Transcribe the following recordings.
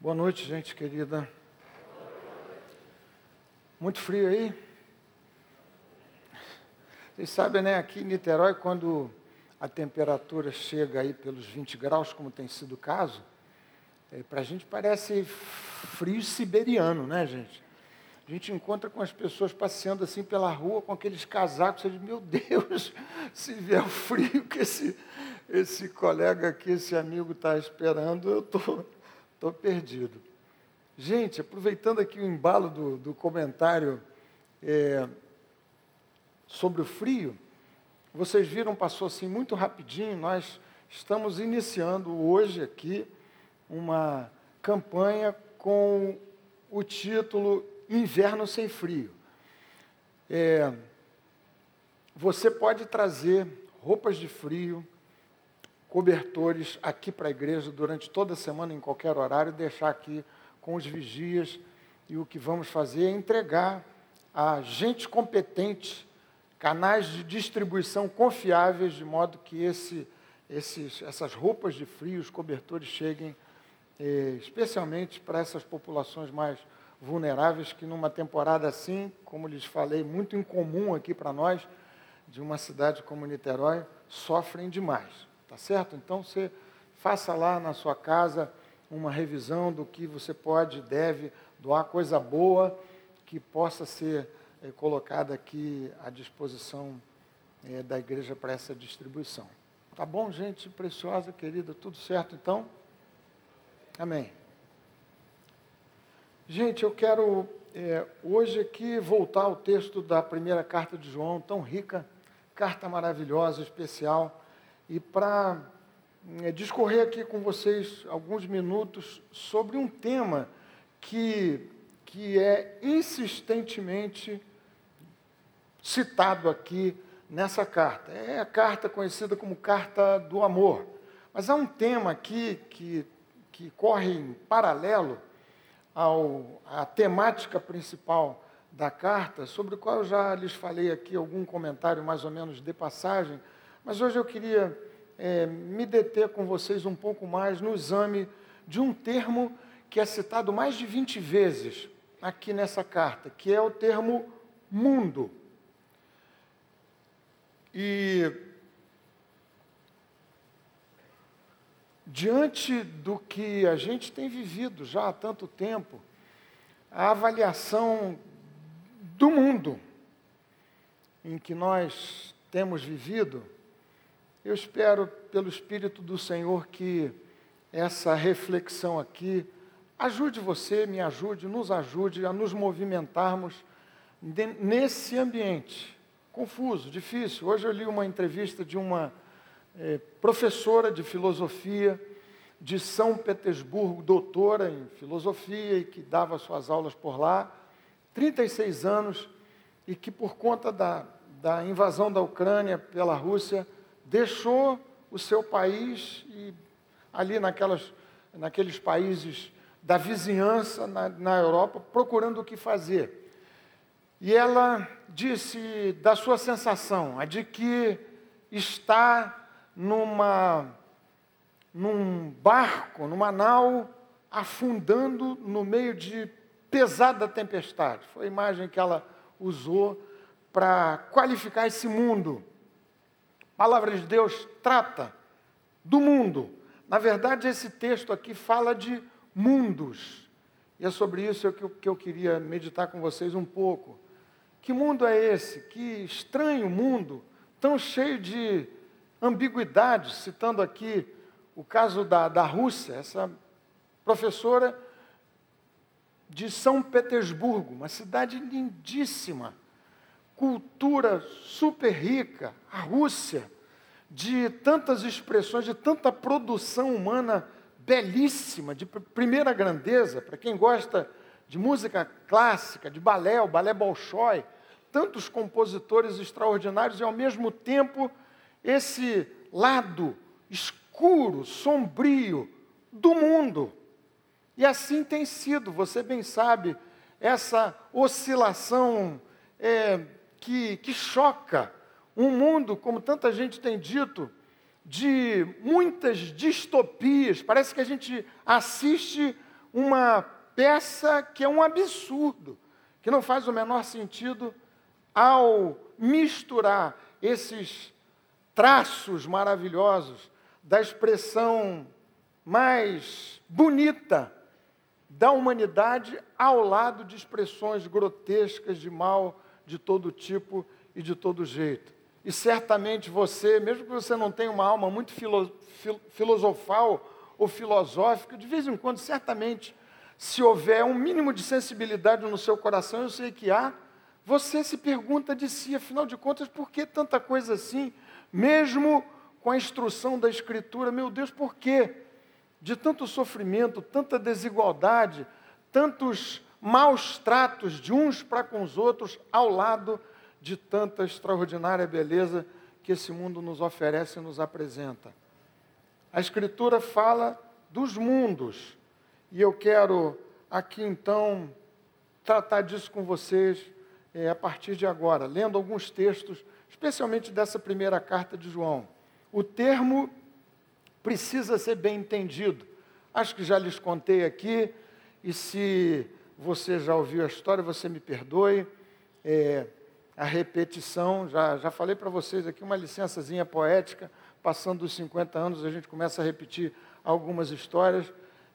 Boa noite, gente querida. Muito frio aí? Vocês sabem, né? Aqui em Niterói, quando a temperatura chega aí pelos 20 graus, como tem sido o caso, é, para a gente parece frio siberiano, né, gente? A gente encontra com as pessoas passeando assim pela rua com aqueles casacos, você diz, meu Deus, se vier o frio que esse, esse colega aqui, esse amigo está esperando, eu estou Estou perdido. Gente, aproveitando aqui o embalo do, do comentário é, sobre o frio, vocês viram, passou assim muito rapidinho, nós estamos iniciando hoje aqui uma campanha com o título Inverno Sem Frio. É, você pode trazer roupas de frio, cobertores aqui para a igreja durante toda a semana, em qualquer horário, deixar aqui com os vigias. E o que vamos fazer é entregar a gente competente canais de distribuição confiáveis, de modo que esse, esses, essas roupas de frio, os cobertores cheguem eh, especialmente para essas populações mais vulneráveis, que numa temporada assim, como lhes falei, muito incomum aqui para nós, de uma cidade como Niterói, sofrem demais. Tá certo? Então você faça lá na sua casa uma revisão do que você pode, deve doar coisa boa que possa ser é, colocada aqui à disposição é, da igreja para essa distribuição. Tá bom, gente preciosa, querida? Tudo certo então? Amém. Gente, eu quero é, hoje aqui voltar ao texto da primeira carta de João, tão rica, carta maravilhosa, especial e para é, discorrer aqui com vocês alguns minutos sobre um tema que, que é insistentemente citado aqui nessa carta. É a carta conhecida como Carta do Amor. Mas há um tema aqui que, que corre em paralelo ao, à temática principal da carta, sobre o qual eu já lhes falei aqui algum comentário mais ou menos de passagem, mas hoje eu queria é, me deter com vocês um pouco mais no exame de um termo que é citado mais de 20 vezes aqui nessa carta, que é o termo mundo. E diante do que a gente tem vivido já há tanto tempo, a avaliação do mundo em que nós temos vivido, eu espero, pelo Espírito do Senhor, que essa reflexão aqui ajude você, me ajude, nos ajude a nos movimentarmos nesse ambiente confuso, difícil. Hoje eu li uma entrevista de uma é, professora de filosofia de São Petersburgo, doutora em filosofia e que dava suas aulas por lá, 36 anos, e que por conta da, da invasão da Ucrânia pela Rússia, deixou o seu país e ali naquelas, naqueles países da vizinhança na, na Europa, procurando o que fazer. E ela disse da sua sensação, a de que está numa, num barco, numa nau, afundando no meio de pesada tempestade. Foi a imagem que ela usou para qualificar esse mundo palavra de Deus trata do mundo. Na verdade, esse texto aqui fala de mundos. E é sobre isso que eu, que eu queria meditar com vocês um pouco. Que mundo é esse? Que estranho mundo, tão cheio de ambiguidades, citando aqui o caso da, da Rússia, essa professora de São Petersburgo, uma cidade lindíssima cultura super rica, a Rússia, de tantas expressões, de tanta produção humana belíssima, de primeira grandeza, para quem gosta de música clássica, de balé, o balé Bolshoi, tantos compositores extraordinários e ao mesmo tempo esse lado escuro, sombrio do mundo. E assim tem sido, você bem sabe, essa oscilação é, que, que choca um mundo, como tanta gente tem dito, de muitas distopias. Parece que a gente assiste uma peça que é um absurdo, que não faz o menor sentido ao misturar esses traços maravilhosos da expressão mais bonita da humanidade ao lado de expressões grotescas de mal de todo tipo e de todo jeito. E certamente você, mesmo que você não tenha uma alma muito filo, fil, filosofal ou filosófica, de vez em quando, certamente, se houver um mínimo de sensibilidade no seu coração, eu sei que há, você se pergunta de si, afinal de contas, por que tanta coisa assim? Mesmo com a instrução da Escritura, meu Deus, por quê? De tanto sofrimento, tanta desigualdade, tantos maus tratos de uns para com os outros, ao lado de tanta extraordinária beleza que esse mundo nos oferece e nos apresenta. A Escritura fala dos mundos, e eu quero aqui então tratar disso com vocês é, a partir de agora, lendo alguns textos, especialmente dessa primeira carta de João. O termo precisa ser bem entendido. Acho que já lhes contei aqui, e se você já ouviu a história, você me perdoe. É, a repetição, já, já falei para vocês aqui uma licençazinha poética, passando dos 50 anos, a gente começa a repetir algumas histórias.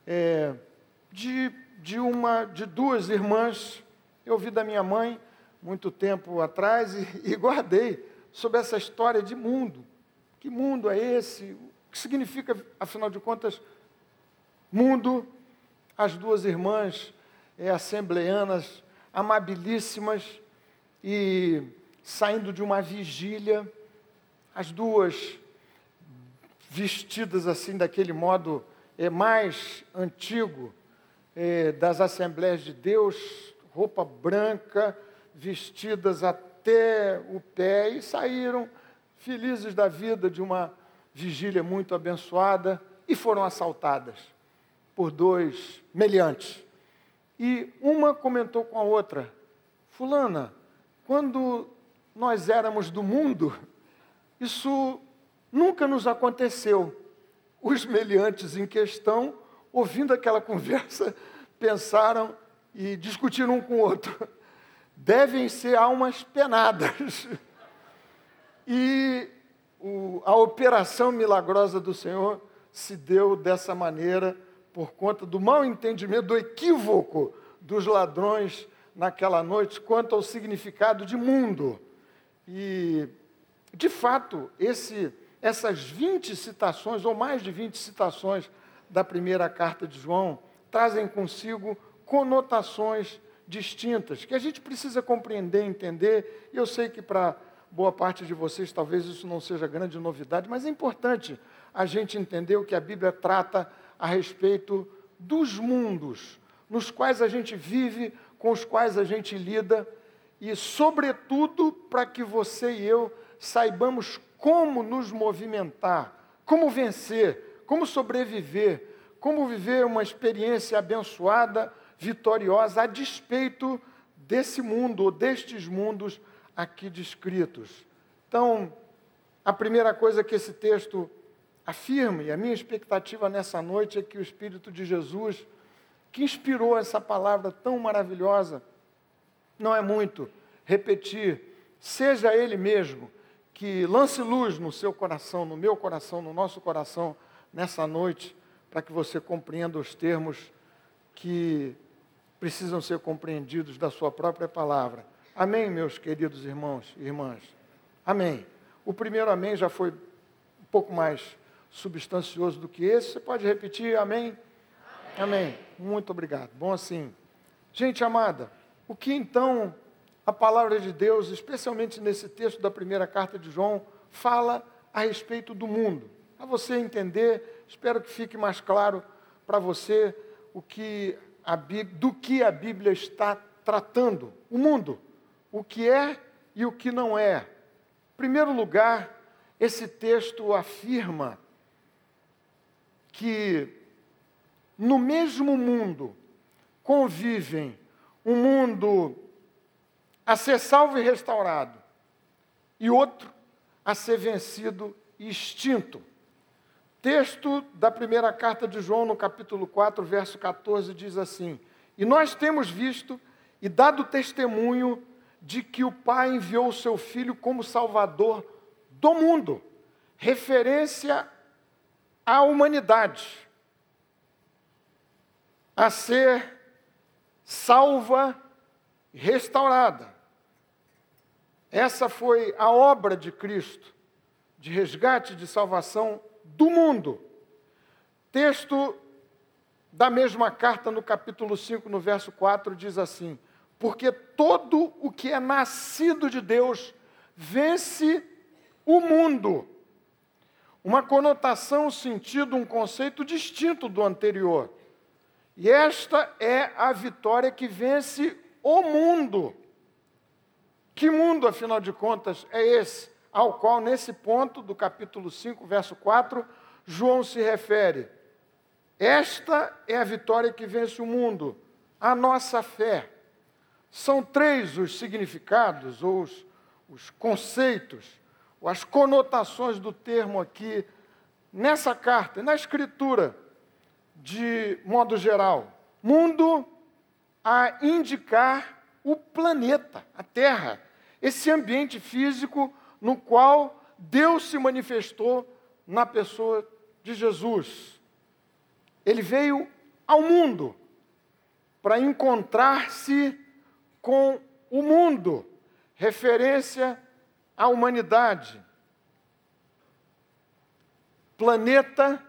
É, de, de, uma, de duas irmãs, eu ouvi da minha mãe muito tempo atrás e, e guardei sobre essa história de mundo. Que mundo é esse? O que significa, afinal de contas, mundo? As duas irmãs é, assembleanas, amabilíssimas, e saindo de uma vigília, as duas vestidas assim, daquele modo é, mais antigo é, das Assembleias de Deus, roupa branca, vestidas até o pé, e saíram felizes da vida de uma vigília muito abençoada e foram assaltadas por dois meliantes. E uma comentou com a outra: Fulana, quando nós éramos do mundo, isso nunca nos aconteceu. Os meliantes em questão, ouvindo aquela conversa, pensaram e discutiram um com o outro. Devem ser almas penadas. E o, a operação milagrosa do Senhor se deu dessa maneira por conta do mal entendimento, do equívoco dos ladrões naquela noite quanto ao significado de mundo. E, de fato, esse, essas 20 citações, ou mais de 20 citações da primeira carta de João, trazem consigo conotações distintas que a gente precisa compreender, entender. E eu sei que para boa parte de vocês talvez isso não seja grande novidade, mas é importante a gente entender o que a Bíblia trata a respeito dos mundos nos quais a gente vive, com os quais a gente lida, e, sobretudo, para que você e eu saibamos como nos movimentar, como vencer, como sobreviver, como viver uma experiência abençoada, vitoriosa, a despeito desse mundo, ou destes mundos aqui descritos. Então, a primeira coisa que esse texto afirma, e a minha expectativa nessa noite é que o Espírito de Jesus, que inspirou essa palavra tão maravilhosa, não é muito repetir, seja Ele mesmo que lance luz no seu coração, no meu coração, no nosso coração, nessa noite, para que você compreenda os termos que precisam ser compreendidos da Sua própria palavra. Amém, meus queridos irmãos e irmãs? Amém. O primeiro amém já foi um pouco mais substancioso do que esse. Você pode repetir amém? Amém. amém. Muito obrigado. Bom assim. Gente amada, o que então a palavra de Deus, especialmente nesse texto da primeira carta de João, fala a respeito do mundo? Para você entender, espero que fique mais claro para você o que a, do que a Bíblia está tratando. O mundo o que é e o que não é. Em primeiro lugar, esse texto afirma que no mesmo mundo convivem um mundo a ser salvo e restaurado e outro a ser vencido e extinto. Texto da primeira carta de João, no capítulo 4, verso 14, diz assim: E nós temos visto e dado testemunho de que o Pai enviou o seu Filho como Salvador do mundo, referência à humanidade, a ser salva restaurada. Essa foi a obra de Cristo, de resgate, de salvação do mundo. Texto da mesma carta, no capítulo 5, no verso 4, diz assim: Porque todo o que é nascido de Deus vence o mundo. Uma conotação, um sentido, um conceito distinto do anterior. E esta é a vitória que vence o mundo. Que mundo, afinal de contas, é esse? ao qual, nesse ponto do capítulo 5, verso 4, João se refere. Esta é a vitória que vence o mundo, a nossa fé. São três os significados, ou os, os conceitos, as conotações do termo aqui, nessa carta, na escritura, de modo geral. Mundo a indicar o planeta, a Terra, esse ambiente físico no qual Deus se manifestou na pessoa de Jesus. Ele veio ao mundo para encontrar-se com o mundo, referência à humanidade. Planeta,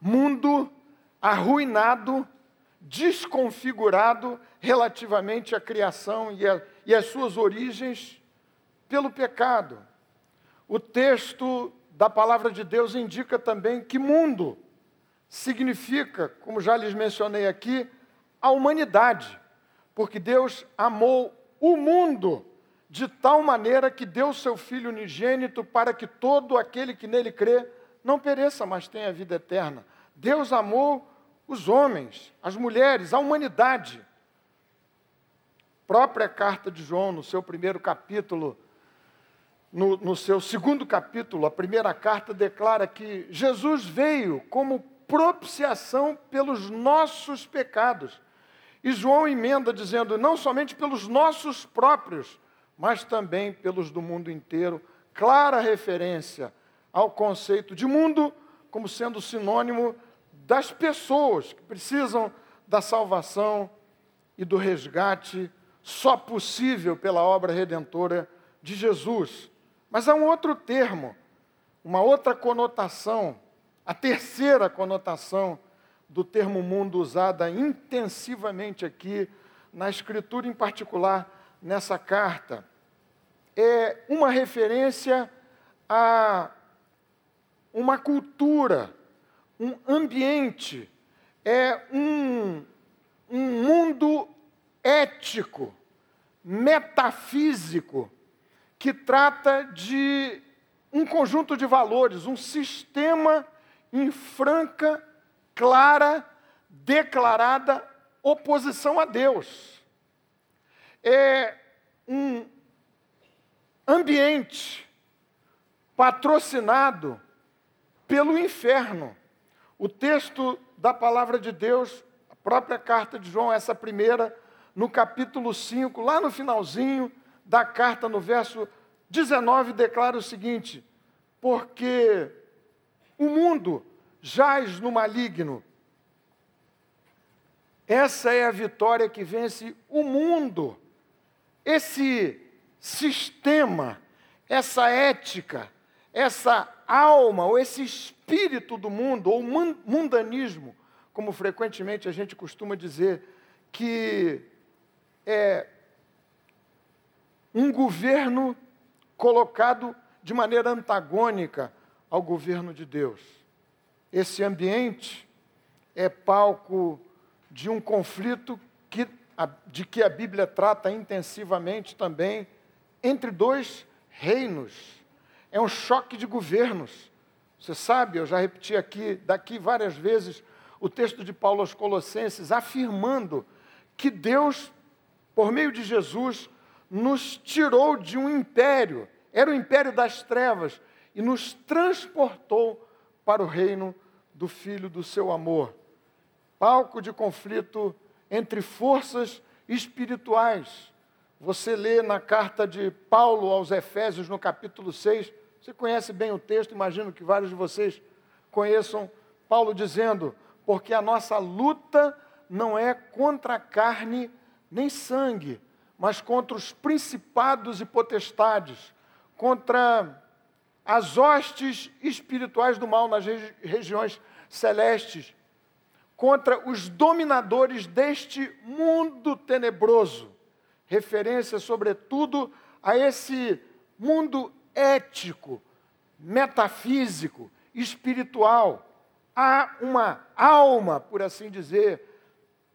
mundo arruinado, desconfigurado relativamente à criação e, a, e às suas origens pelo pecado. O texto da palavra de Deus indica também que mundo significa, como já lhes mencionei aqui, a humanidade, porque Deus amou o mundo de tal maneira que deu seu Filho unigênito para que todo aquele que nele crê não pereça, mas tenha vida eterna. Deus amou os homens, as mulheres, a humanidade. Própria carta de João, no seu primeiro capítulo, no, no seu segundo capítulo, a primeira carta, declara que Jesus veio como propiciação pelos nossos pecados. E João emenda dizendo, não somente pelos nossos próprios, mas também pelos do mundo inteiro. Clara referência ao conceito de mundo como sendo sinônimo das pessoas que precisam da salvação e do resgate só possível pela obra redentora de Jesus. Mas há um outro termo, uma outra conotação, a terceira conotação do termo mundo usada intensivamente aqui na Escritura, em particular nessa carta, é uma referência a uma cultura, um ambiente, é um, um mundo ético, metafísico, que trata de um conjunto de valores, um sistema em franca, clara, declarada oposição a Deus. É um ambiente patrocinado pelo inferno. O texto da palavra de Deus, a própria carta de João, essa primeira, no capítulo 5, lá no finalzinho, da carta, no verso 19, declara o seguinte: Porque o mundo jaz no maligno. Essa é a vitória que vence o mundo. Esse sistema, essa ética, essa alma, ou esse espírito do mundo, ou mundanismo, como frequentemente a gente costuma dizer, que é um governo colocado de maneira antagônica ao governo de Deus. Esse ambiente é palco de um conflito que, de que a Bíblia trata intensivamente também entre dois reinos. É um choque de governos. Você sabe, eu já repeti aqui, daqui várias vezes, o texto de Paulo aos Colossenses, afirmando que Deus, por meio de Jesus, nos tirou de um império, era o império das trevas, e nos transportou para o reino do Filho do seu amor. Palco de conflito entre forças espirituais. Você lê na carta de Paulo aos Efésios, no capítulo 6, você conhece bem o texto, imagino que vários de vocês conheçam Paulo dizendo: Porque a nossa luta não é contra a carne nem sangue, mas contra os principados e potestades, contra as hostes espirituais do mal nas regi regiões celestes, contra os dominadores deste mundo tenebroso. Referência, sobretudo, a esse mundo ético, metafísico, espiritual. Há uma alma, por assim dizer,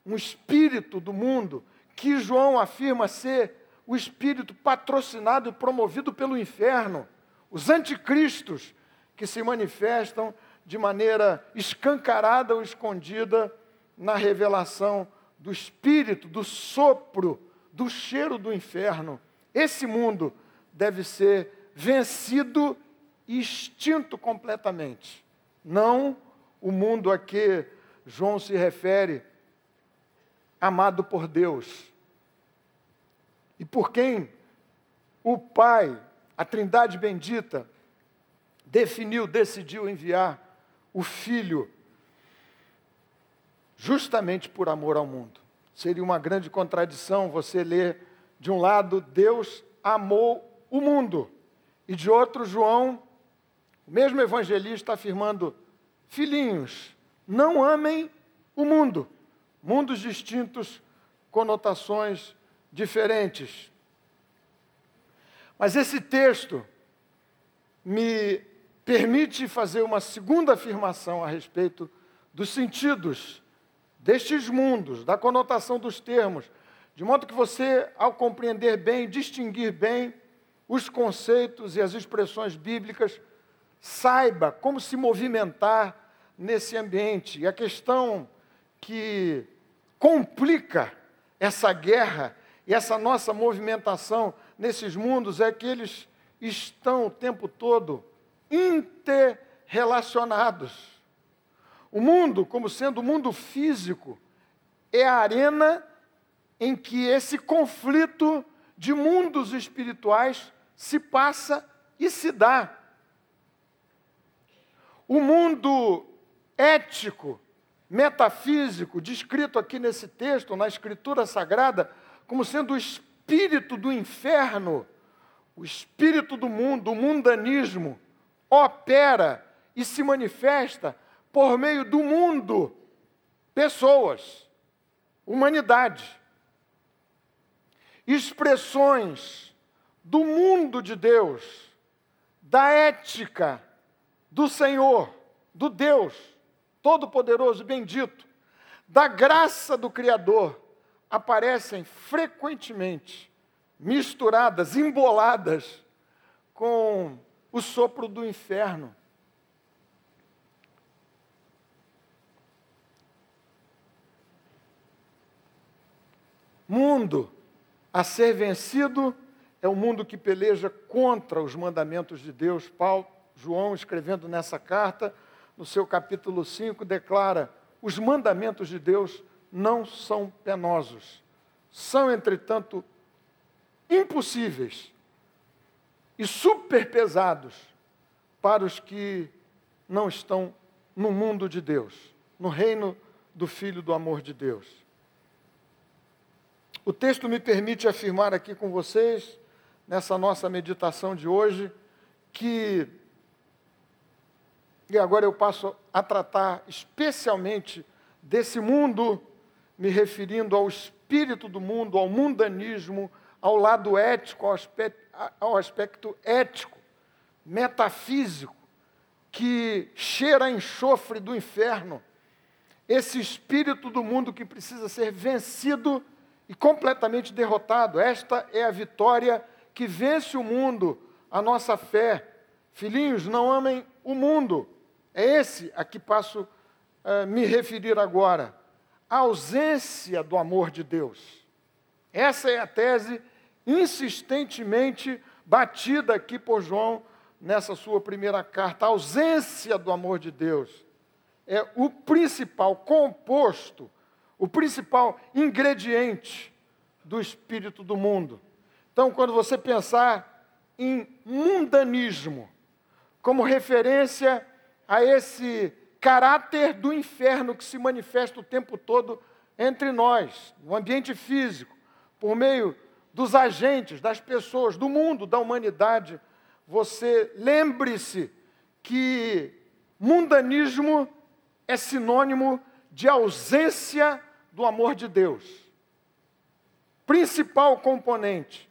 um espírito do mundo que João afirma ser o espírito patrocinado e promovido pelo inferno, os anticristos que se manifestam de maneira escancarada ou escondida na revelação do espírito, do sopro, do cheiro do inferno. Esse mundo deve ser vencido e extinto completamente. Não o mundo a que João se refere, amado por Deus, e por quem o Pai, a Trindade bendita, definiu, decidiu enviar o Filho, justamente por amor ao mundo. Seria uma grande contradição você ler, de um lado, Deus amou o mundo, e de outro, João, o mesmo evangelista, afirmando: filhinhos, não amem o mundo. Mundos distintos, conotações diferentes. Mas esse texto me permite fazer uma segunda afirmação a respeito dos sentidos destes mundos, da conotação dos termos, de modo que você, ao compreender bem, distinguir bem os conceitos e as expressões bíblicas, saiba como se movimentar nesse ambiente. E a questão que complica essa guerra e essa nossa movimentação nesses mundos é que eles estão o tempo todo interrelacionados. O mundo, como sendo o mundo físico, é a arena em que esse conflito de mundos espirituais se passa e se dá. O mundo ético, metafísico, descrito aqui nesse texto, na Escritura Sagrada, como sendo o espírito do inferno, o espírito do mundo, o mundanismo, opera e se manifesta por meio do mundo, pessoas, humanidade. Expressões do mundo de Deus, da ética do Senhor, do Deus Todo-Poderoso e Bendito, da graça do Criador, aparecem frequentemente misturadas, emboladas com o sopro do inferno. Mundo a ser vencido é o mundo que peleja contra os mandamentos de Deus. Paulo, João, escrevendo nessa carta, no seu capítulo 5, declara: os mandamentos de Deus não são penosos, são, entretanto, impossíveis e super pesados para os que não estão no mundo de Deus, no reino do Filho do amor de Deus. O texto me permite afirmar aqui com vocês, nessa nossa meditação de hoje, que e agora eu passo a tratar especialmente desse mundo, me referindo ao espírito do mundo, ao mundanismo, ao lado ético, ao aspecto, ao aspecto ético, metafísico, que cheira a enxofre do inferno. Esse espírito do mundo que precisa ser vencido e completamente derrotado. Esta é a vitória que vence o mundo, a nossa fé. Filhinhos, não amem o mundo, é esse a que passo a me referir agora. A ausência do amor de Deus. Essa é a tese insistentemente batida aqui por João nessa sua primeira carta, a ausência do amor de Deus é o principal composto, o principal ingrediente do espírito do mundo. Então, quando você pensar em mundanismo, como referência a esse caráter do inferno que se manifesta o tempo todo entre nós, no ambiente físico, por meio dos agentes, das pessoas, do mundo, da humanidade, você lembre-se que mundanismo é sinônimo de ausência do amor de Deus. Principal componente,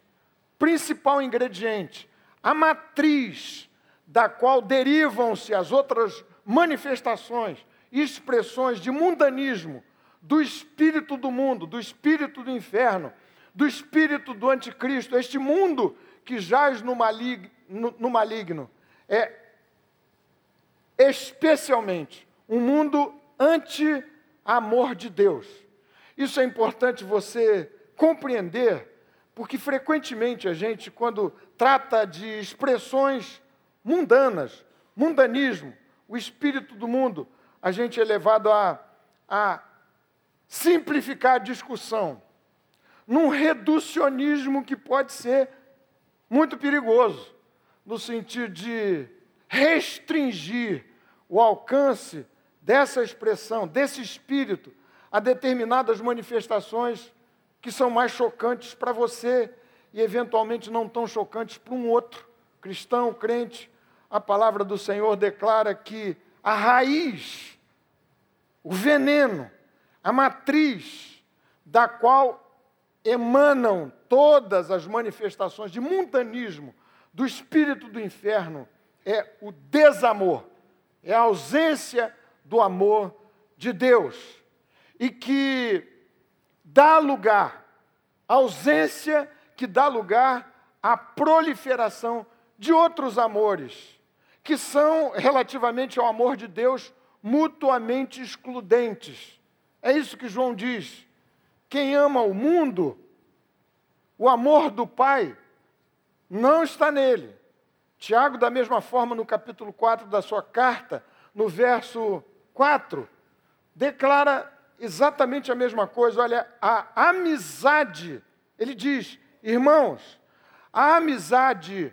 principal ingrediente, a matriz da qual derivam-se as outras manifestações, expressões de mundanismo, do espírito do mundo, do espírito do inferno, do espírito do anticristo, este mundo que jaz no, malig, no, no maligno, é especialmente um mundo anti-amor de Deus. Isso é importante você compreender, porque frequentemente a gente, quando trata de expressões mundanas, mundanismo, o espírito do mundo, a gente é levado a, a simplificar a discussão num reducionismo que pode ser muito perigoso, no sentido de restringir o alcance dessa expressão, desse espírito, a determinadas manifestações que são mais chocantes para você e eventualmente não tão chocantes para um outro cristão, crente. A palavra do Senhor declara que a raiz, o veneno, a matriz da qual emanam todas as manifestações de mundanismo do espírito do inferno é o desamor, é a ausência do amor de Deus e que dá lugar, ausência que dá lugar à proliferação de outros amores, que são, relativamente ao amor de Deus, mutuamente excludentes. É isso que João diz. Quem ama o mundo, o amor do Pai não está nele. Tiago, da mesma forma, no capítulo 4 da sua carta, no verso 4, declara exatamente a mesma coisa. Olha, a amizade, ele diz, irmãos, a amizade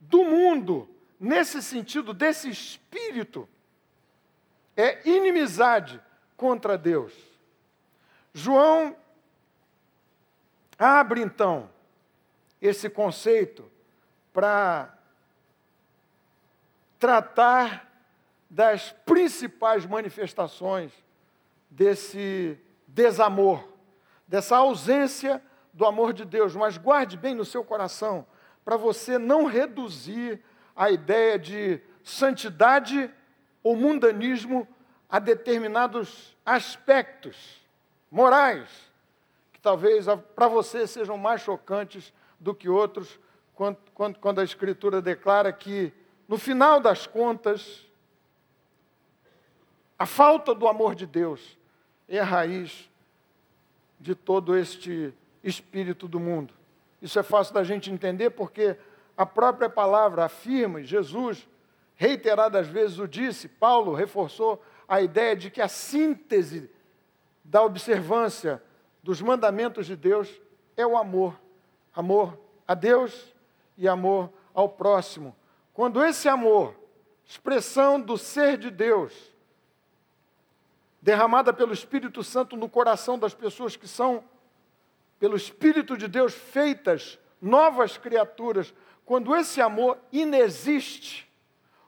do mundo, nesse sentido, desse espírito, é inimizade contra Deus. João Abre então esse conceito para tratar das principais manifestações desse desamor, dessa ausência do amor de Deus. Mas guarde bem no seu coração, para você não reduzir a ideia de santidade ou mundanismo a determinados aspectos morais que talvez para você sejam mais chocantes do que outros, quando, quando, quando a Escritura declara que, no final das contas, a falta do amor de Deus é a raiz de todo este espírito do mundo. Isso é fácil da gente entender porque a própria palavra afirma, Jesus reiteradas vezes o disse, Paulo reforçou a ideia de que a síntese da observância dos mandamentos de Deus é o amor. Amor a Deus e amor ao próximo. Quando esse amor, expressão do ser de Deus, derramada pelo Espírito Santo no coração das pessoas que são, pelo Espírito de Deus, feitas novas criaturas, quando esse amor inexiste,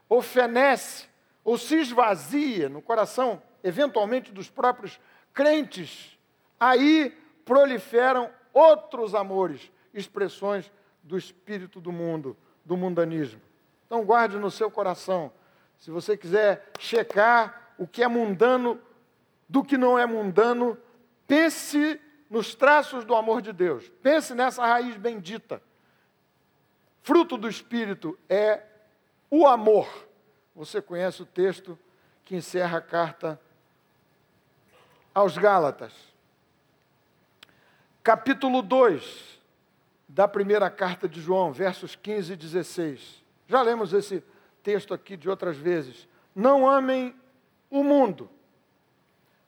ou fenece, ou se esvazia no coração, eventualmente, dos próprios crentes, aí proliferam outros amores, expressões do espírito do mundo, do mundanismo. Então guarde no seu coração. Se você quiser checar o que é mundano do que não é mundano, pense nos traços do amor de Deus. Pense nessa raiz bendita. Fruto do espírito é o amor. Você conhece o texto que encerra a carta aos Gálatas capítulo 2 da primeira carta de João, versos 15 e 16. Já lemos esse texto aqui de outras vezes. Não amem o mundo,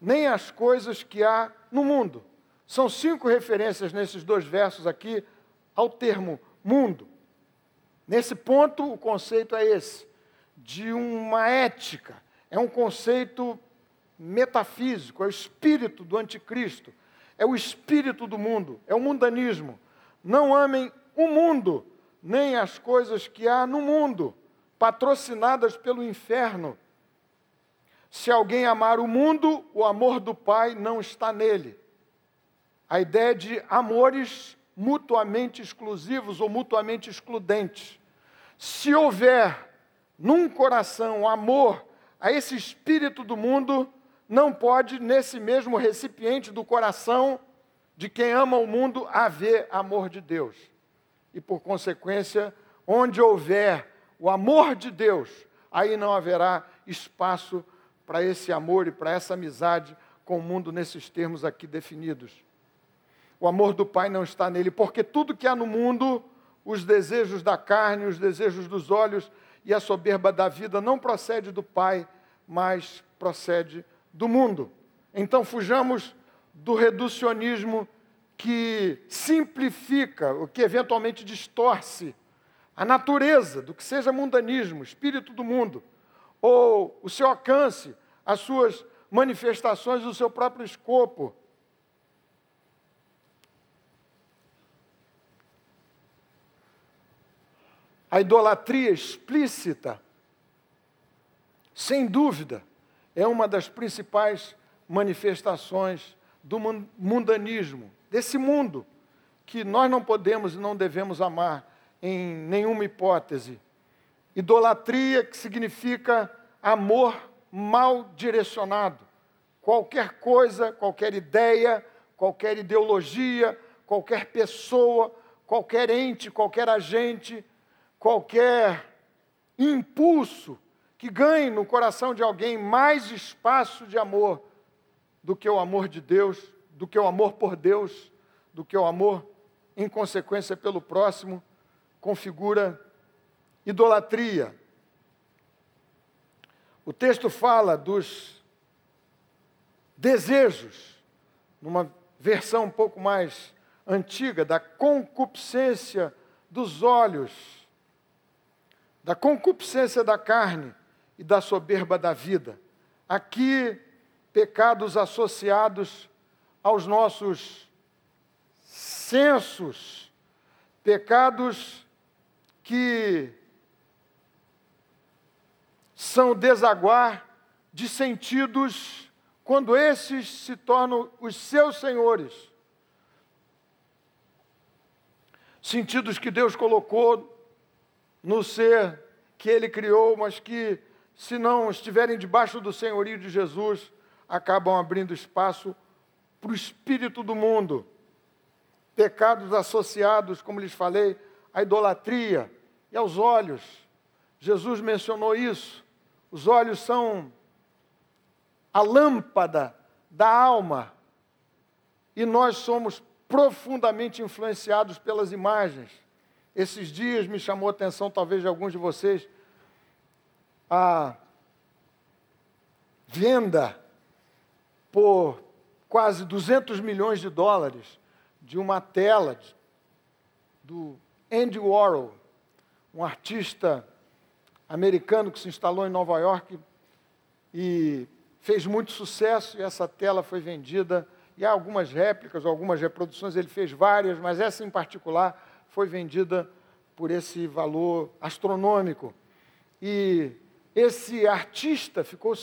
nem as coisas que há no mundo. São cinco referências nesses dois versos aqui ao termo mundo. Nesse ponto, o conceito é esse, de uma ética. É um conceito metafísico, é o espírito do anticristo, é o espírito do mundo, é o mundanismo. Não amem o mundo, nem as coisas que há no mundo, patrocinadas pelo inferno. Se alguém amar o mundo, o amor do Pai não está nele. A ideia de amores mutuamente exclusivos ou mutuamente excludentes. Se houver num coração amor a esse espírito do mundo, não pode, nesse mesmo recipiente do coração de quem ama o mundo, haver amor de Deus. E por consequência, onde houver o amor de Deus, aí não haverá espaço para esse amor e para essa amizade com o mundo nesses termos aqui definidos. O amor do Pai não está nele, porque tudo que há no mundo, os desejos da carne, os desejos dos olhos e a soberba da vida, não procede do Pai, mas procede do mundo. Então fujamos do reducionismo que simplifica, o que eventualmente distorce a natureza do que seja mundanismo, espírito do mundo, ou o seu alcance, as suas manifestações, o seu próprio escopo. A idolatria explícita, sem dúvida, é uma das principais manifestações do mundanismo, desse mundo que nós não podemos e não devemos amar em nenhuma hipótese. Idolatria, que significa amor mal direcionado. Qualquer coisa, qualquer ideia, qualquer ideologia, qualquer pessoa, qualquer ente, qualquer agente, qualquer impulso que ganhe no coração de alguém mais espaço de amor do que o amor de Deus, do que o amor por Deus, do que o amor em consequência pelo próximo, configura idolatria. O texto fala dos desejos, numa versão um pouco mais antiga, da concupiscência dos olhos, da concupiscência da carne e da soberba da vida. Aqui, pecados associados aos nossos sensos, pecados que são desaguar de sentidos quando esses se tornam os seus senhores. Sentidos que Deus colocou no ser que ele criou, mas que se não estiverem debaixo do senhorio de Jesus, acabam abrindo espaço para o espírito do mundo. Pecados associados, como lhes falei, à idolatria e aos olhos. Jesus mencionou isso. Os olhos são a lâmpada da alma. E nós somos profundamente influenciados pelas imagens. Esses dias me chamou a atenção, talvez de alguns de vocês, a venda por quase 200 milhões de dólares de uma tela do Andy Warhol, um artista americano que se instalou em Nova York e fez muito sucesso, e essa tela foi vendida, e há algumas réplicas, algumas reproduções, ele fez várias, mas essa em particular foi vendida por esse valor astronômico. E esse artista ficou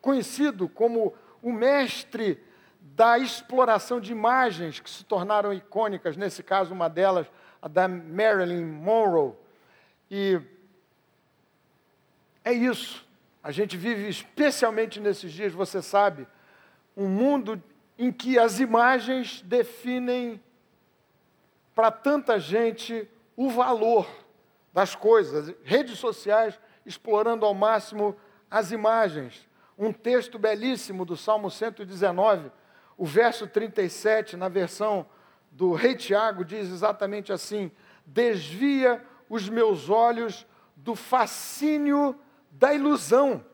conhecido como o mestre da exploração de imagens que se tornaram icônicas, nesse caso, uma delas, a da Marilyn Monroe. E é isso. A gente vive, especialmente nesses dias, você sabe, um mundo em que as imagens definem para tanta gente o valor das coisas. Redes sociais explorando ao máximo as imagens. Um texto belíssimo do Salmo 119, o verso 37, na versão do Rei Tiago, diz exatamente assim: Desvia os meus olhos do fascínio da ilusão.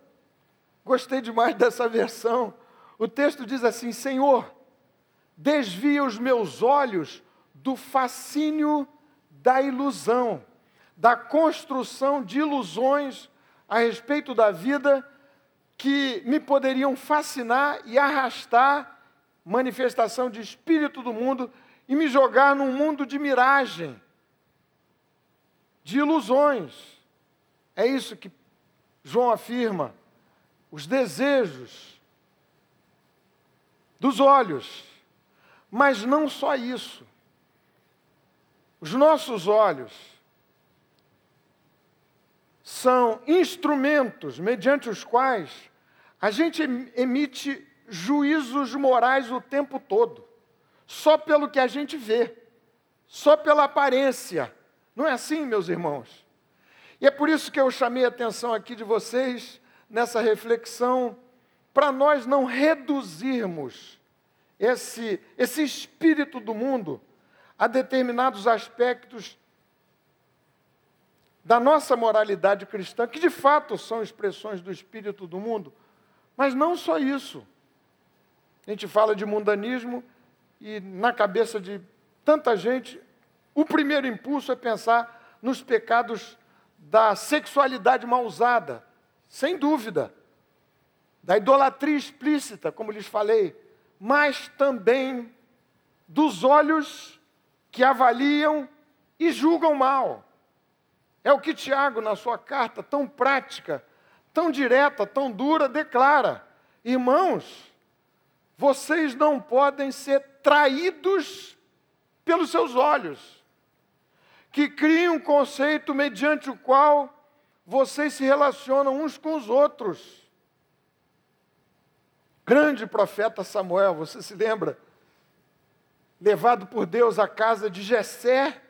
Gostei demais dessa versão. O texto diz assim: Senhor, desvia os meus olhos do fascínio da ilusão, da construção de ilusões a respeito da vida que me poderiam fascinar e arrastar manifestação de espírito do mundo e me jogar num mundo de miragem, de ilusões. É isso que João afirma. Os desejos dos olhos. Mas não só isso. Os nossos olhos são instrumentos mediante os quais a gente emite juízos morais o tempo todo, só pelo que a gente vê, só pela aparência. Não é assim, meus irmãos? E é por isso que eu chamei a atenção aqui de vocês nessa reflexão, para nós não reduzirmos esse, esse espírito do mundo a determinados aspectos da nossa moralidade cristã, que de fato são expressões do espírito do mundo, mas não só isso. A gente fala de mundanismo e na cabeça de tanta gente, o primeiro impulso é pensar nos pecados da sexualidade mal usada, sem dúvida, da idolatria explícita, como lhes falei, mas também dos olhos que avaliam e julgam mal. É o que Tiago, na sua carta tão prática, tão direta, tão dura, declara: Irmãos, vocês não podem ser traídos pelos seus olhos, que criem um conceito mediante o qual vocês se relacionam uns com os outros. Grande profeta Samuel, você se lembra? Levado por Deus à casa de Jessé,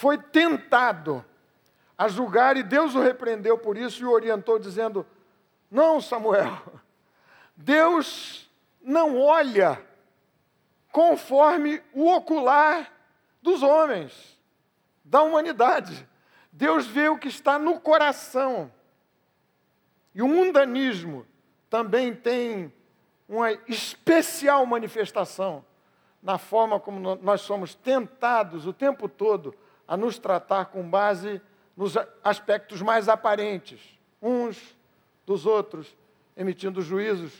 foi tentado a julgar e Deus o repreendeu por isso e o orientou dizendo: "Não, Samuel. Deus não olha conforme o ocular dos homens, da humanidade. Deus vê o que está no coração. E o mundanismo também tem uma especial manifestação na forma como nós somos tentados o tempo todo a nos tratar com base nos aspectos mais aparentes, uns dos outros, emitindo juízos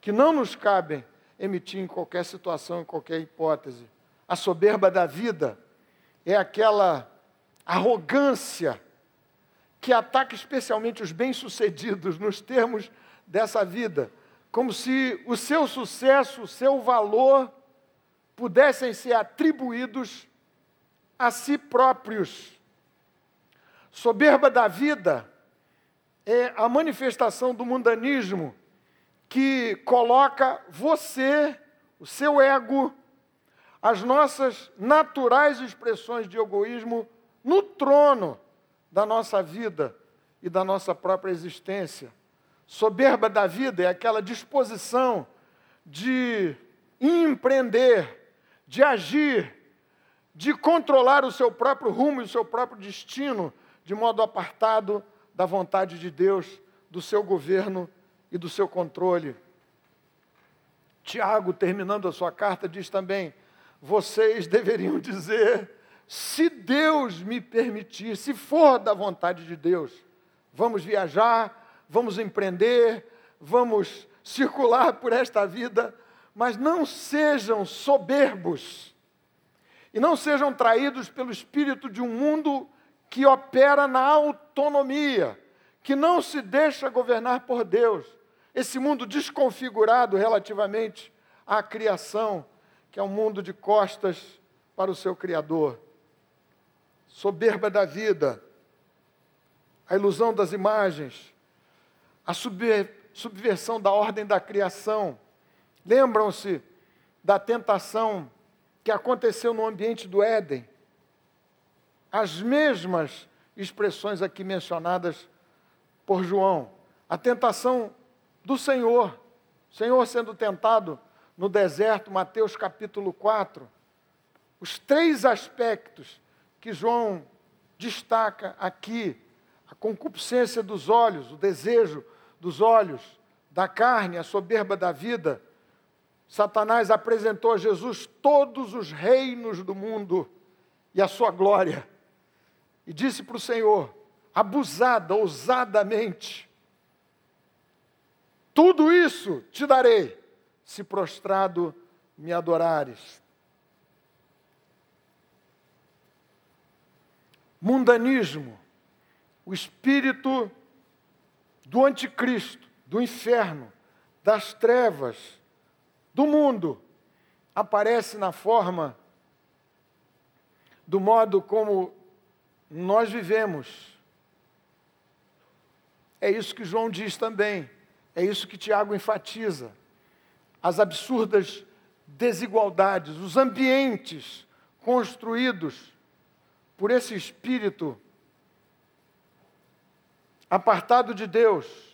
que não nos cabem emitir em qualquer situação, em qualquer hipótese. A soberba da vida é aquela arrogância que ataca especialmente os bem-sucedidos nos termos dessa vida, como se o seu sucesso, o seu valor pudessem ser atribuídos a si próprios. Soberba da vida é a manifestação do mundanismo que coloca você, o seu ego, as nossas naturais expressões de egoísmo no trono da nossa vida e da nossa própria existência. Soberba da vida é aquela disposição de empreender, de agir, de controlar o seu próprio rumo e o seu próprio destino, de modo apartado da vontade de Deus, do seu governo e do seu controle. Tiago, terminando a sua carta, diz também: vocês deveriam dizer, se Deus me permitir, se for da vontade de Deus, vamos viajar, vamos empreender, vamos circular por esta vida, mas não sejam soberbos e não sejam traídos pelo espírito de um mundo que opera na autonomia, que não se deixa governar por Deus. Esse mundo desconfigurado relativamente à criação, que é um mundo de costas para o seu Criador. Soberba da vida, a ilusão das imagens, a subversão da ordem da criação. Lembram-se da tentação que aconteceu no ambiente do Éden. As mesmas expressões aqui mencionadas por João. A tentação do Senhor, Senhor sendo tentado no deserto, Mateus capítulo 4. Os três aspectos que João destaca aqui a concupiscência dos olhos, o desejo dos olhos, da carne, a soberba da vida. Satanás apresentou a Jesus todos os reinos do mundo e a sua glória. E disse para o Senhor, abusada, ousadamente: Tudo isso te darei, se prostrado me adorares. Mundanismo, o espírito do anticristo, do inferno, das trevas, do mundo, aparece na forma do modo como nós vivemos. É isso que João diz também, é isso que Tiago enfatiza. As absurdas desigualdades, os ambientes construídos por esse espírito apartado de Deus.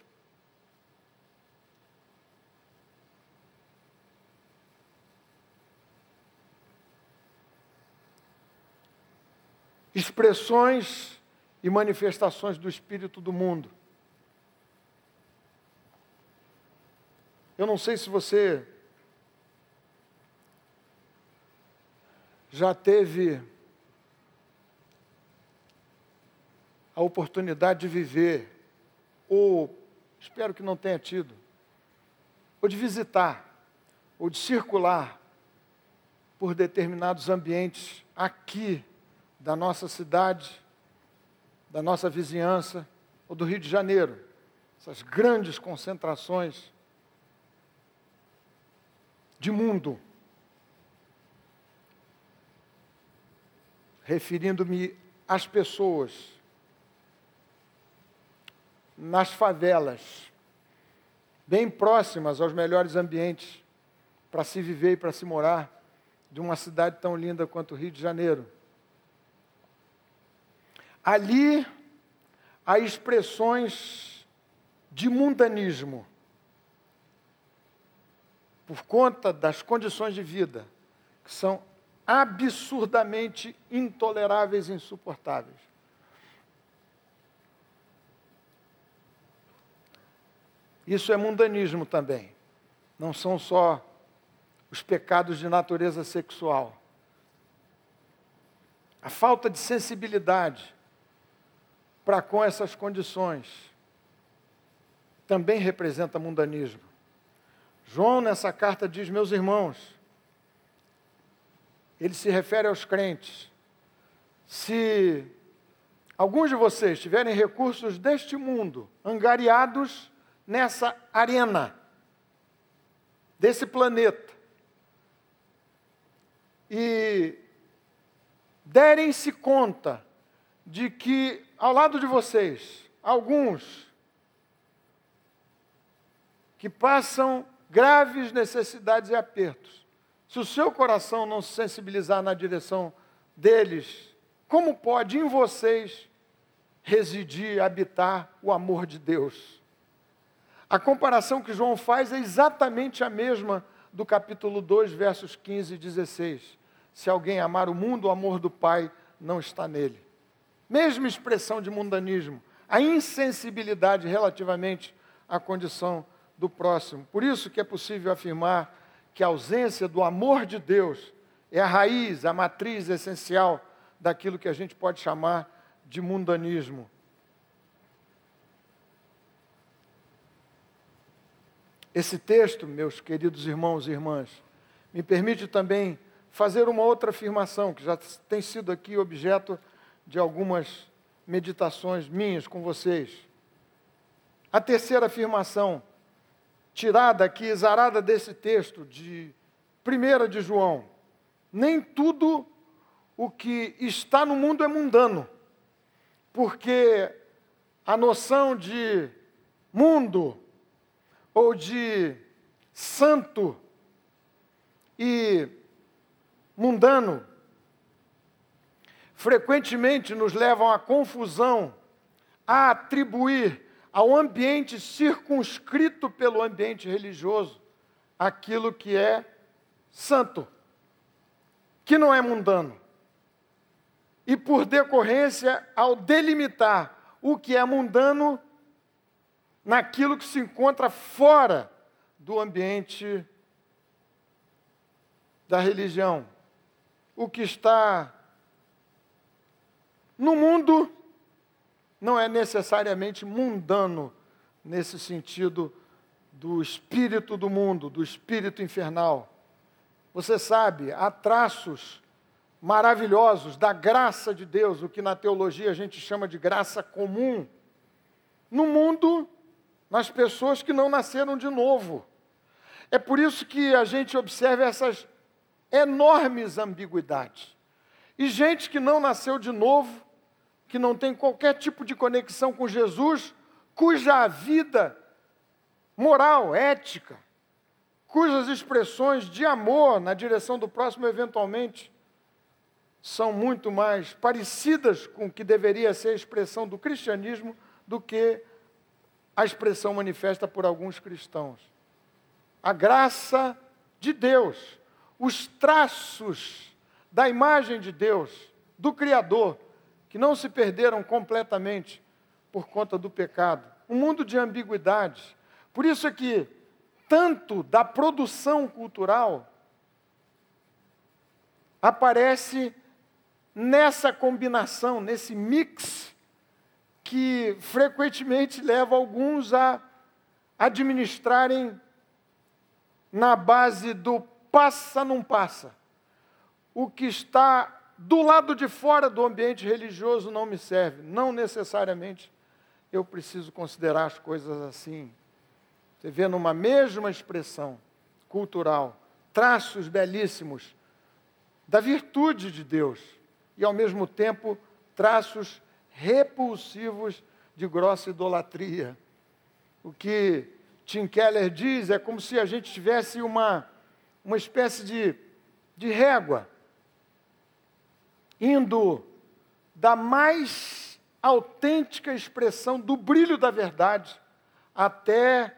Expressões e manifestações do espírito do mundo. Eu não sei se você já teve a oportunidade de viver, ou espero que não tenha tido, ou de visitar, ou de circular por determinados ambientes aqui da nossa cidade, da nossa vizinhança, ou do Rio de Janeiro, essas grandes concentrações de mundo. Referindo-me às pessoas nas favelas, bem próximas aos melhores ambientes para se viver e para se morar de uma cidade tão linda quanto o Rio de Janeiro. Ali há expressões de mundanismo por conta das condições de vida que são absurdamente intoleráveis e insuportáveis. Isso é mundanismo também. Não são só os pecados de natureza sexual. A falta de sensibilidade para com essas condições também representa mundanismo. João, nessa carta, diz: Meus irmãos, ele se refere aos crentes. Se alguns de vocês tiverem recursos deste mundo angariados nessa arena desse planeta e derem-se conta de que ao lado de vocês, alguns que passam graves necessidades e apertos, se o seu coração não se sensibilizar na direção deles, como pode em vocês residir, habitar o amor de Deus? A comparação que João faz é exatamente a mesma do capítulo 2, versos 15 e 16. Se alguém amar o mundo, o amor do Pai não está nele. Mesma expressão de mundanismo, a insensibilidade relativamente à condição do próximo. Por isso que é possível afirmar que a ausência do amor de Deus é a raiz, a matriz essencial daquilo que a gente pode chamar de mundanismo. Esse texto, meus queridos irmãos e irmãs, me permite também fazer uma outra afirmação, que já tem sido aqui objeto de algumas meditações minhas com vocês. A terceira afirmação, tirada aqui, exarada desse texto de 1 de João: nem tudo o que está no mundo é mundano, porque a noção de mundo, ou de santo e mundano, frequentemente nos levam à confusão, a atribuir ao ambiente circunscrito pelo ambiente religioso aquilo que é santo, que não é mundano. e, por decorrência, ao delimitar o que é mundano naquilo que se encontra fora do ambiente da religião. O que está no mundo não é necessariamente mundano nesse sentido do espírito do mundo, do espírito infernal. Você sabe, há traços maravilhosos da graça de Deus, o que na teologia a gente chama de graça comum, no mundo, nas pessoas que não nasceram de novo. É por isso que a gente observa essas enormes ambiguidades. E gente que não nasceu de novo, que não tem qualquer tipo de conexão com Jesus, cuja vida moral, ética, cujas expressões de amor na direção do próximo, eventualmente, são muito mais parecidas com o que deveria ser a expressão do cristianismo do que a expressão manifesta por alguns cristãos. A graça de Deus, os traços da imagem de Deus, do Criador, que não se perderam completamente por conta do pecado. Um mundo de ambiguidades. Por isso é que tanto da produção cultural aparece nessa combinação, nesse mix, que frequentemente leva alguns a administrarem na base do passa não passa. O que está do lado de fora do ambiente religioso não me serve. Não necessariamente eu preciso considerar as coisas assim. Você vê numa mesma expressão cultural traços belíssimos da virtude de Deus e, ao mesmo tempo, traços repulsivos de grossa idolatria. O que Tim Keller diz é como se a gente tivesse uma, uma espécie de, de régua indo da mais autêntica expressão do brilho da verdade até,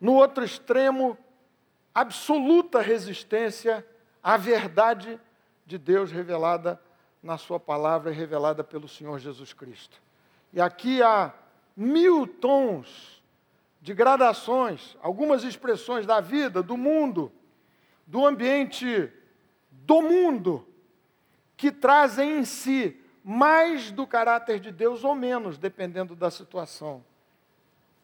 no outro extremo, absoluta resistência à verdade de Deus revelada na Sua palavra e revelada pelo Senhor Jesus Cristo. E aqui há mil tons de gradações, algumas expressões da vida, do mundo, do ambiente do mundo, que trazem em si mais do caráter de Deus ou menos, dependendo da situação.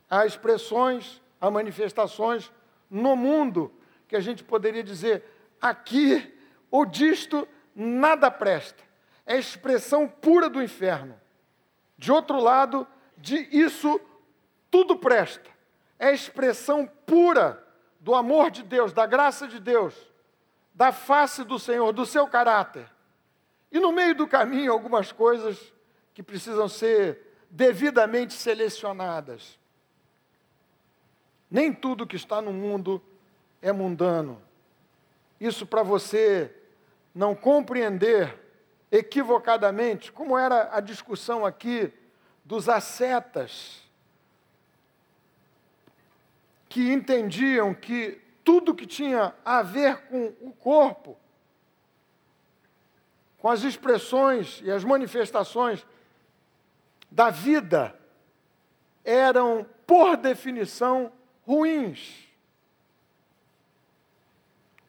Há expressões, há manifestações no mundo que a gente poderia dizer aqui ou disto nada presta. É expressão pura do inferno. De outro lado, de isso tudo presta. É expressão pura do amor de Deus, da graça de Deus, da face do Senhor, do seu caráter. E no meio do caminho, algumas coisas que precisam ser devidamente selecionadas. Nem tudo que está no mundo é mundano. Isso para você não compreender equivocadamente, como era a discussão aqui dos ascetas, que entendiam que tudo que tinha a ver com o corpo, com as expressões e as manifestações da vida, eram, por definição, ruins.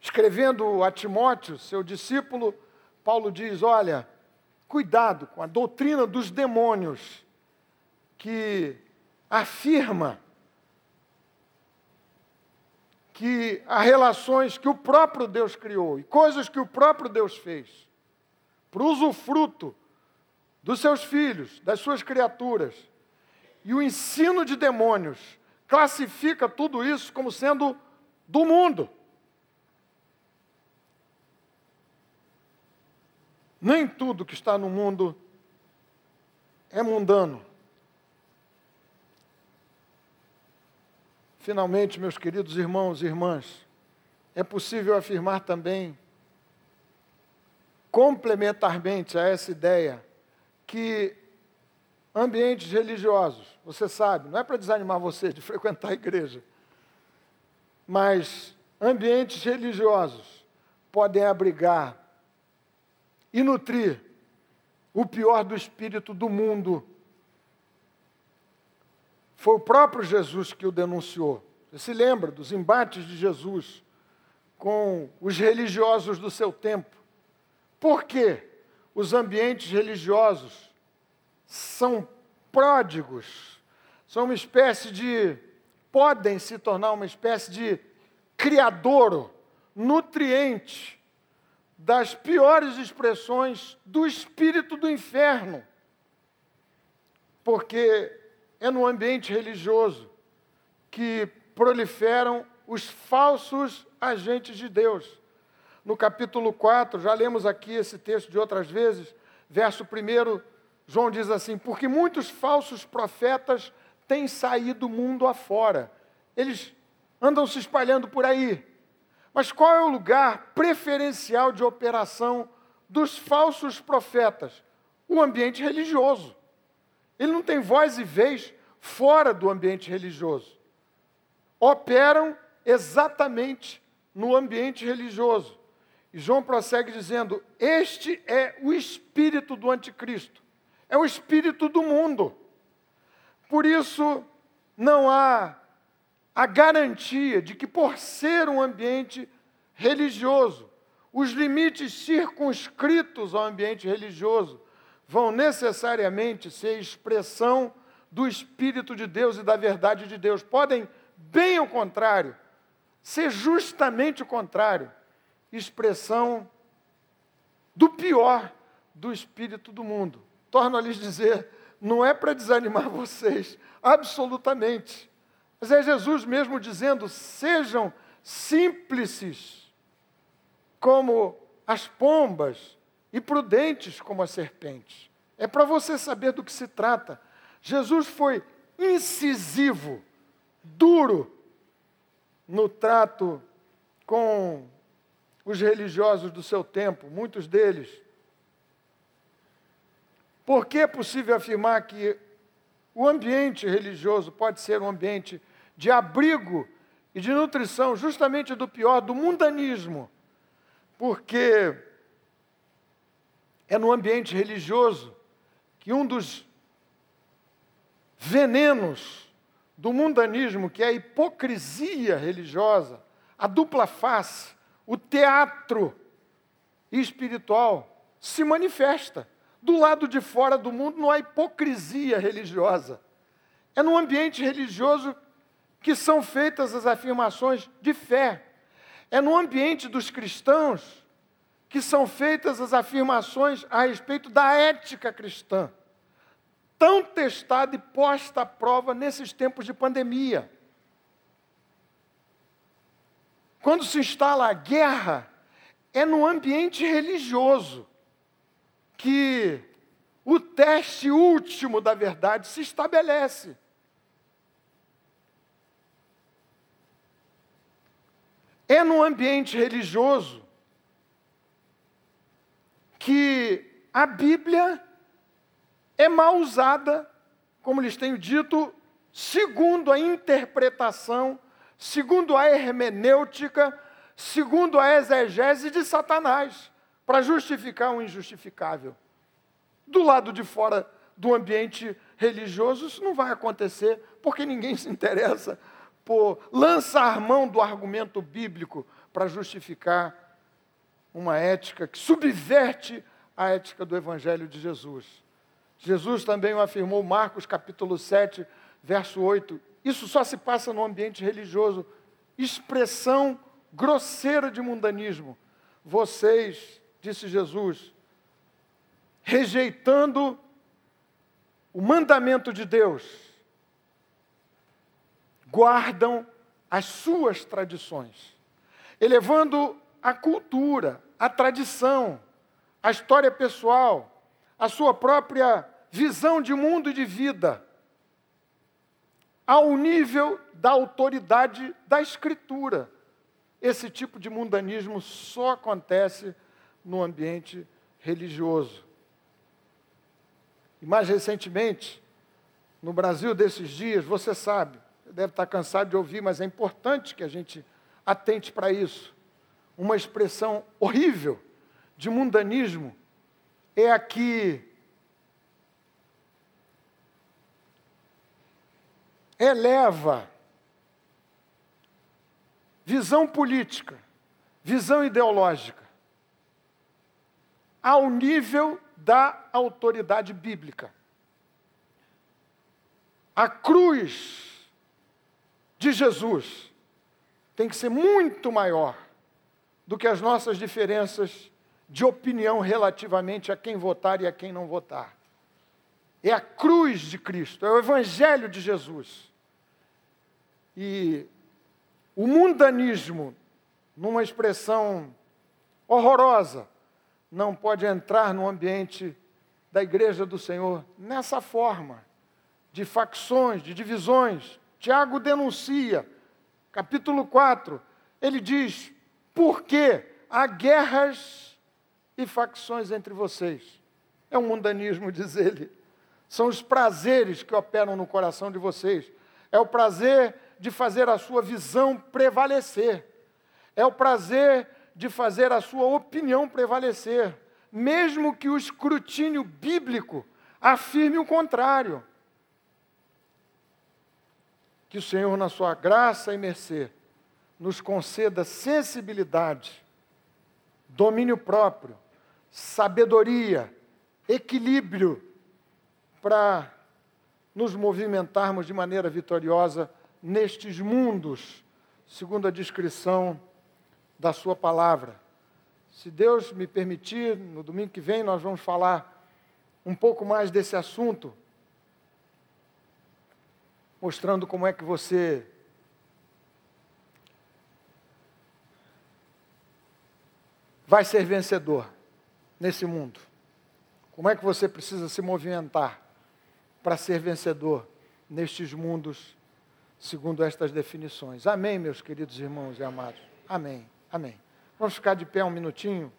Escrevendo a Timóteo, seu discípulo, Paulo diz: Olha, cuidado com a doutrina dos demônios, que afirma que há relações que o próprio Deus criou e coisas que o próprio Deus fez, para o usufruto dos seus filhos, das suas criaturas. E o ensino de demônios classifica tudo isso como sendo do mundo. Nem tudo que está no mundo é mundano. Finalmente, meus queridos irmãos e irmãs, é possível afirmar também, complementarmente a essa ideia, que ambientes religiosos, você sabe, não é para desanimar você de frequentar a igreja, mas ambientes religiosos podem abrigar e nutrir o pior do espírito do mundo. Foi o próprio Jesus que o denunciou. Você se lembra dos embates de Jesus com os religiosos do seu tempo? Por quê? Os ambientes religiosos são pródigos, são uma espécie de. podem se tornar uma espécie de criadouro, nutriente das piores expressões do espírito do inferno. Porque é no ambiente religioso que proliferam os falsos agentes de Deus. No capítulo 4, já lemos aqui esse texto de outras vezes, verso 1, João diz assim: Porque muitos falsos profetas têm saído mundo afora. Eles andam se espalhando por aí. Mas qual é o lugar preferencial de operação dos falsos profetas? O ambiente religioso. Ele não tem voz e vez fora do ambiente religioso. Operam exatamente no ambiente religioso. E João prossegue dizendo: Este é o espírito do anticristo é o espírito do mundo. Por isso, não há a garantia de que, por ser um ambiente religioso, os limites circunscritos ao ambiente religioso vão necessariamente ser expressão do Espírito de Deus e da verdade de Deus. Podem, bem ao contrário, ser justamente o contrário expressão do pior do espírito do mundo torno a lhes dizer, não é para desanimar vocês, absolutamente. Mas é Jesus mesmo dizendo: sejam simples como as pombas e prudentes como as serpentes. É para você saber do que se trata. Jesus foi incisivo, duro no trato com os religiosos do seu tempo, muitos deles por que é possível afirmar que o ambiente religioso pode ser um ambiente de abrigo e de nutrição, justamente do pior, do mundanismo? Porque é no ambiente religioso que um dos venenos do mundanismo, que é a hipocrisia religiosa, a dupla face, o teatro espiritual, se manifesta. Do lado de fora do mundo não há hipocrisia religiosa. É no ambiente religioso que são feitas as afirmações de fé. É no ambiente dos cristãos que são feitas as afirmações a respeito da ética cristã, tão testada e posta à prova nesses tempos de pandemia. Quando se instala a guerra, é no ambiente religioso que o teste último da verdade se estabelece. É no ambiente religioso que a Bíblia é mal usada, como lhes tenho dito, segundo a interpretação, segundo a hermenêutica, segundo a exegese de Satanás para justificar o injustificável. Do lado de fora do ambiente religioso, isso não vai acontecer, porque ninguém se interessa por lançar mão do argumento bíblico para justificar uma ética que subverte a ética do Evangelho de Jesus. Jesus também o afirmou, Marcos capítulo 7, verso 8. Isso só se passa no ambiente religioso. Expressão grosseira de mundanismo. Vocês disse Jesus, rejeitando o mandamento de Deus, guardam as suas tradições, elevando a cultura, a tradição, a história pessoal, a sua própria visão de mundo e de vida, ao nível da autoridade da Escritura. Esse tipo de mundanismo só acontece no ambiente religioso. E mais recentemente, no Brasil desses dias, você sabe, deve estar cansado de ouvir, mas é importante que a gente atente para isso. Uma expressão horrível de mundanismo é a que eleva visão política, visão ideológica, ao nível da autoridade bíblica. A cruz de Jesus tem que ser muito maior do que as nossas diferenças de opinião relativamente a quem votar e a quem não votar. É a cruz de Cristo, é o Evangelho de Jesus. E o mundanismo, numa expressão horrorosa, não pode entrar no ambiente da igreja do Senhor nessa forma, de facções, de divisões. Tiago denuncia, capítulo 4, ele diz: por que há guerras e facções entre vocês? É um mundanismo, diz ele. São os prazeres que operam no coração de vocês. É o prazer de fazer a sua visão prevalecer. É o prazer de fazer a sua opinião prevalecer, mesmo que o escrutínio bíblico afirme o contrário. Que o Senhor, na sua graça e mercê, nos conceda sensibilidade, domínio próprio, sabedoria, equilíbrio para nos movimentarmos de maneira vitoriosa nestes mundos, segundo a descrição da Sua palavra. Se Deus me permitir, no domingo que vem nós vamos falar um pouco mais desse assunto, mostrando como é que você vai ser vencedor nesse mundo. Como é que você precisa se movimentar para ser vencedor nestes mundos, segundo estas definições? Amém, meus queridos irmãos e amados. Amém. Amém. Vamos ficar de pé um minutinho.